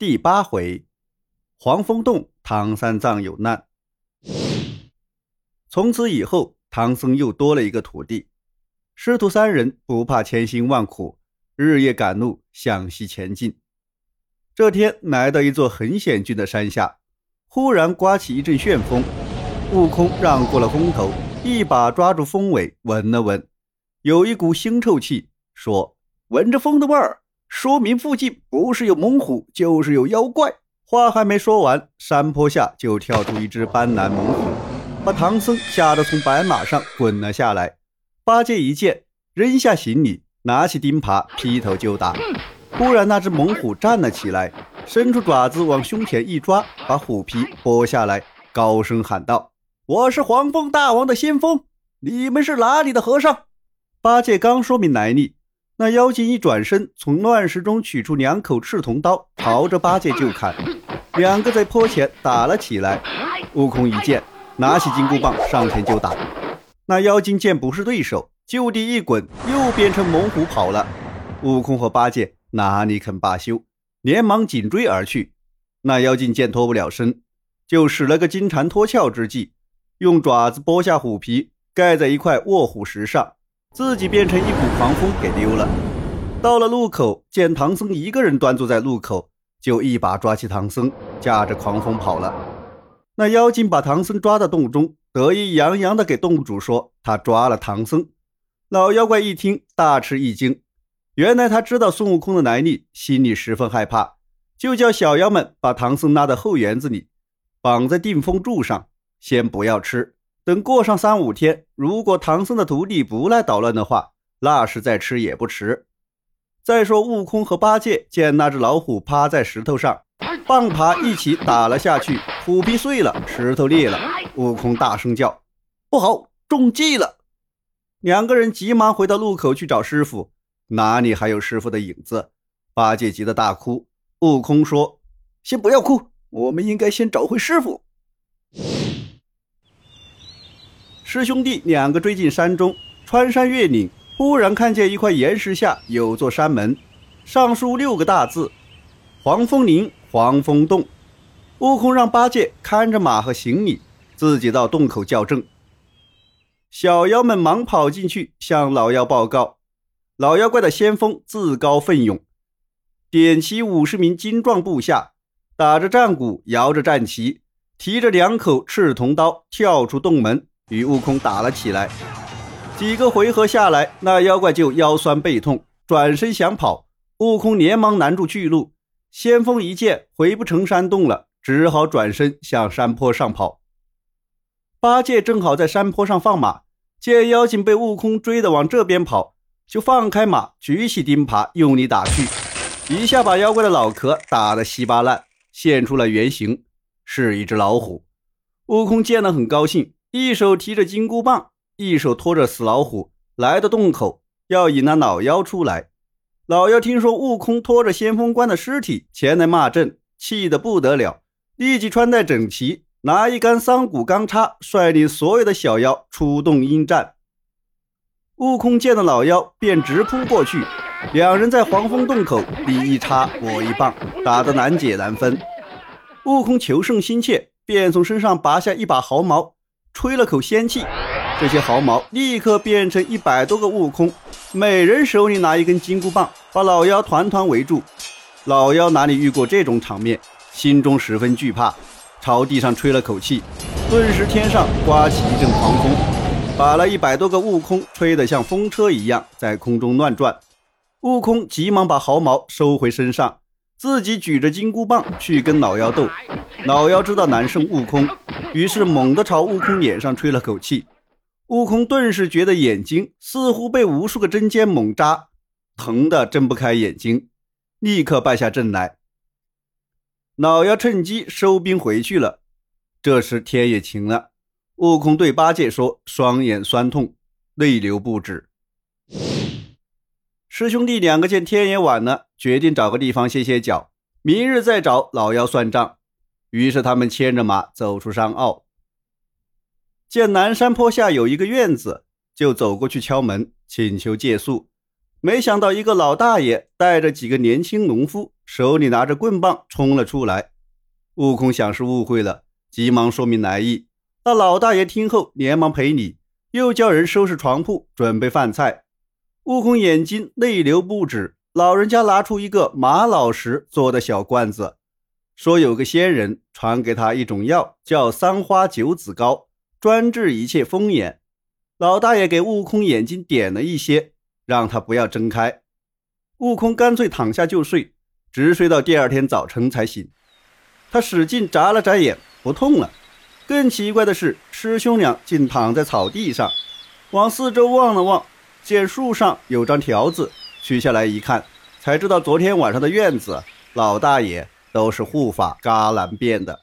第八回，黄风洞唐三藏有难。从此以后，唐僧又多了一个徒弟。师徒三人不怕千辛万苦，日夜赶路向西前进。这天来到一座很险峻的山下，忽然刮起一阵旋风。悟空让过了风头，一把抓住风尾，闻了闻，有一股腥臭气，说：“闻着风的味儿。”说明附近不是有猛虎，就是有妖怪。话还没说完，山坡下就跳出一只斑斓猛虎，把唐僧吓得从白马上滚了下来。八戒一见，扔下行李，拿起钉耙劈头就打。忽然，那只猛虎站了起来，伸出爪子往胸前一抓，把虎皮剥下来，高声喊道：“我是黄风大王的先锋，你们是哪里的和尚？”八戒刚说明来历。那妖精一转身，从乱石中取出两口赤铜刀，朝着八戒就砍。两个在坡前打了起来。悟空一见，拿起金箍棒上前就打。那妖精见不是对手，就地一滚，又变成猛虎跑了。悟空和八戒哪里肯罢休，连忙紧追而去。那妖精见脱不了身，就使了个金蝉脱壳之计，用爪子剥下虎皮，盖在一块卧虎石上。自己变成一股狂风给丢了。到了路口，见唐僧一个人端坐在路口，就一把抓起唐僧，驾着狂风跑了。那妖精把唐僧抓到洞中，得意洋洋地给洞主说他抓了唐僧。老妖怪一听，大吃一惊，原来他知道孙悟空的来历，心里十分害怕，就叫小妖们把唐僧拉到后园子里，绑在定风柱上，先不要吃。等过上三五天，如果唐僧的徒弟不来捣乱的话，那时再吃也不迟。再说，悟空和八戒见那只老虎趴在石头上，棒耙一起打了下去，虎皮碎了，石头裂了。悟空大声叫：“不好，中计了！”两个人急忙回到路口去找师傅，哪里还有师傅的影子？八戒急得大哭。悟空说：“先不要哭，我们应该先找回师傅。”师兄弟两个追进山中，穿山越岭，忽然看见一块岩石下有座山门，上书六个大字：“黄风岭黄风洞。”悟空让八戒看着马和行李，自己到洞口校正。小妖们忙跑进去向老妖报告。老妖怪的先锋自告奋勇，点齐五十名精壮部下，打着战鼓，摇着战旗，提着两口赤铜刀，跳出洞门。与悟空打了起来，几个回合下来，那妖怪就腰酸背痛，转身想跑。悟空连忙拦住去路。先锋一见回不成山洞了，只好转身向山坡上跑。八戒正好在山坡上放马，见妖精被悟空追得往这边跑，就放开马，举起钉耙用力打去，一下把妖怪的脑壳打得稀巴烂，现出了原形，是一只老虎。悟空见了很高兴。一手提着金箍棒，一手拖着死老虎，来到洞口，要引那老妖出来。老妖听说悟空拖着先锋官的尸体前来骂阵，气得不得了，立即穿戴整齐，拿一杆桑骨钢叉，率领所有的小妖出洞应战。悟空见了老妖，便直扑过去，两人在黄风洞口你一叉我一棒，打得难解难分。悟空求胜心切，便从身上拔下一把毫毛。吹了口仙气，这些毫毛立刻变成一百多个悟空，每人手里拿一根金箍棒，把老妖团团围住。老妖哪里遇过这种场面，心中十分惧怕，朝地上吹了口气，顿时天上刮起一阵狂风，把那一百多个悟空吹得像风车一样在空中乱转。悟空急忙把毫毛收回身上，自己举着金箍棒去跟老妖斗。老妖知道难胜悟空。于是猛地朝悟空脸上吹了口气，悟空顿时觉得眼睛似乎被无数个针尖猛扎，疼得睁不开眼睛，立刻败下阵来。老妖趁机收兵回去了。这时天也晴了，悟空对八戒说：“双眼酸痛，泪流不止。”师兄弟两个见天也晚了，决定找个地方歇歇脚，明日再找老妖算账。于是他们牵着马走出山坳，见南山坡下有一个院子，就走过去敲门，请求借宿。没想到一个老大爷带着几个年轻农夫，手里拿着棍棒冲了出来。悟空想是误会了，急忙说明来意。那老大爷听后连忙赔礼，又叫人收拾床铺，准备饭菜。悟空眼睛泪流不止，老人家拿出一个玛瑙石做的小罐子，说有个仙人传给他一种药，叫三花九子膏，专治一切风眼。老大爷给悟空眼睛点了一些，让他不要睁开。悟空干脆躺下就睡，直睡到第二天早晨才醒。他使劲眨了眨眼，不痛了。更奇怪的是，师兄俩竟躺在草地上，往四周望了望，见树上有张条子，取下来一看，才知道昨天晚上的院子，老大爷都是护法伽蓝变的。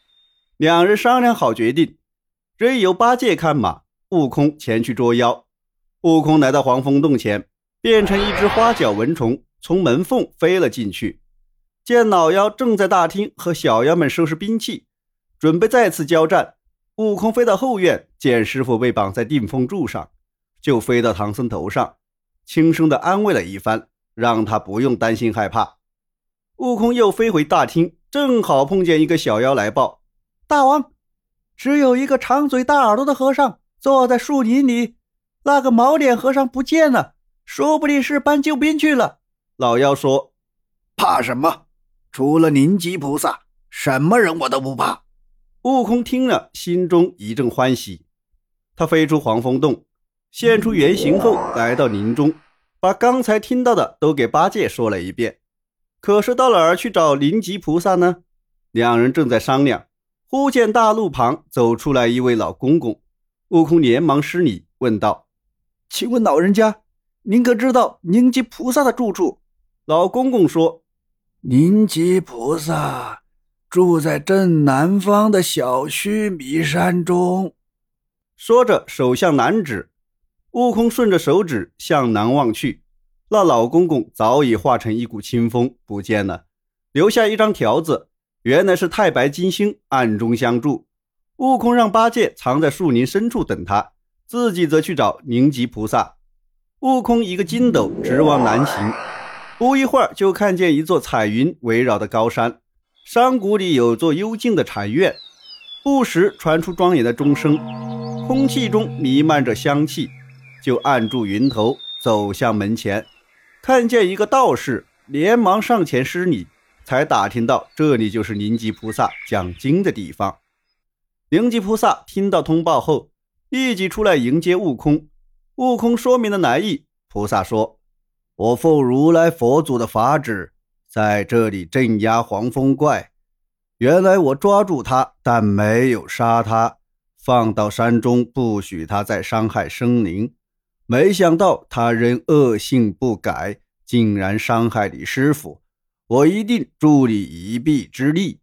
两人商量好决定，任由八戒看马，悟空前去捉妖。悟空来到黄风洞前，变成一只花脚蚊虫，从门缝飞了进去。见老妖正在大厅和小妖们收拾兵器，准备再次交战。悟空飞到后院，见师傅被绑在定风柱上，就飞到唐僧头上，轻声的安慰了一番，让他不用担心害怕。悟空又飞回大厅，正好碰见一个小妖来报：“大王，只有一个长嘴大耳朵的和尚坐在树林里，那个毛脸和尚不见了，说不定是搬救兵去了。”老妖说：“怕什么？”除了灵吉菩萨，什么人我都不怕。悟空听了，心中一阵欢喜。他飞出黄风洞，现出原形后，来到林中，把刚才听到的都给八戒说了一遍。可是到哪儿去找灵吉菩萨呢？两人正在商量，忽见大路旁走出来一位老公公。悟空连忙施礼，问道：“请问老人家，您可知道灵吉菩萨的住处？”老公公说。灵吉菩萨住在正南方的小须弥山中。说着，手向南指。悟空顺着手指向南望去，那老公公早已化成一股清风不见了，留下一张条子，原来是太白金星暗中相助。悟空让八戒藏在树林深处等他，自己则去找灵吉菩萨。悟空一个筋斗直往南行。不一会儿，就看见一座彩云围绕的高山，山谷里有座幽静的禅院，不时传出庄严的钟声，空气中弥漫着香气。就按住云头，走向门前，看见一个道士，连忙上前施礼，才打听到这里就是灵吉菩萨讲经的地方。灵吉菩萨听到通报后，立即出来迎接悟空。悟空说明了来意，菩萨说。我奉如来佛祖的法旨，在这里镇压黄风怪。原来我抓住他，但没有杀他，放到山中，不许他再伤害生灵。没想到他仍恶性不改，竟然伤害你师傅。我一定助你一臂之力。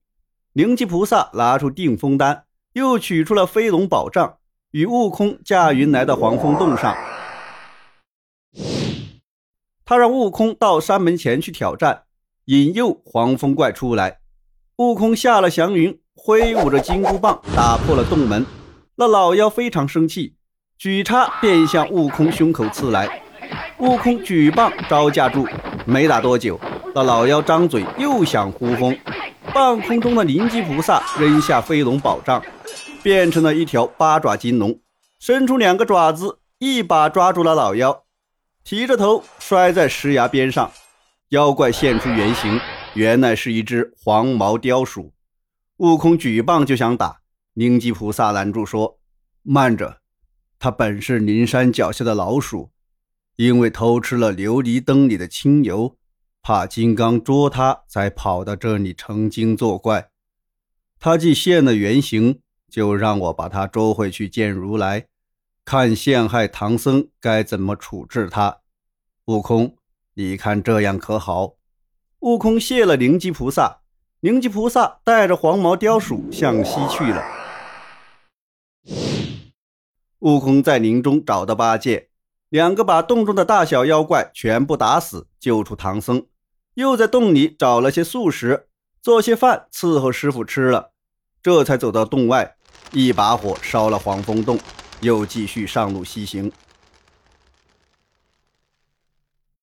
灵吉菩萨拿出定风丹，又取出了飞龙宝杖，与悟空驾云来到黄风洞上。他让悟空到山门前去挑战，引诱黄风怪出来。悟空下了祥云，挥舞着金箍棒打破了洞门。那老妖非常生气，举叉便向悟空胸口刺来。悟空举棒招架住，没打多久，那老妖张嘴又想呼风。半空中的灵吉菩萨扔下飞龙宝杖，变成了一条八爪金龙，伸出两个爪子，一把抓住了老妖。提着头摔在石崖边上，妖怪现出原形，原来是一只黄毛雕鼠。悟空举棒就想打，灵吉菩萨拦住说：“慢着，他本是灵山脚下的老鼠，因为偷吃了琉璃灯里的清油，怕金刚捉他，才跑到这里成精作怪。他既现了原形，就让我把他捉回去见如来。”看陷害唐僧该怎么处置他，悟空，你看这样可好？悟空谢了灵吉菩萨，灵吉菩萨带着黄毛雕鼠向西去了。悟空在林中找到八戒，两个把洞中的大小妖怪全部打死，救出唐僧，又在洞里找了些素食，做些饭伺候师傅吃了，这才走到洞外，一把火烧了黄风洞。又继续上路西行。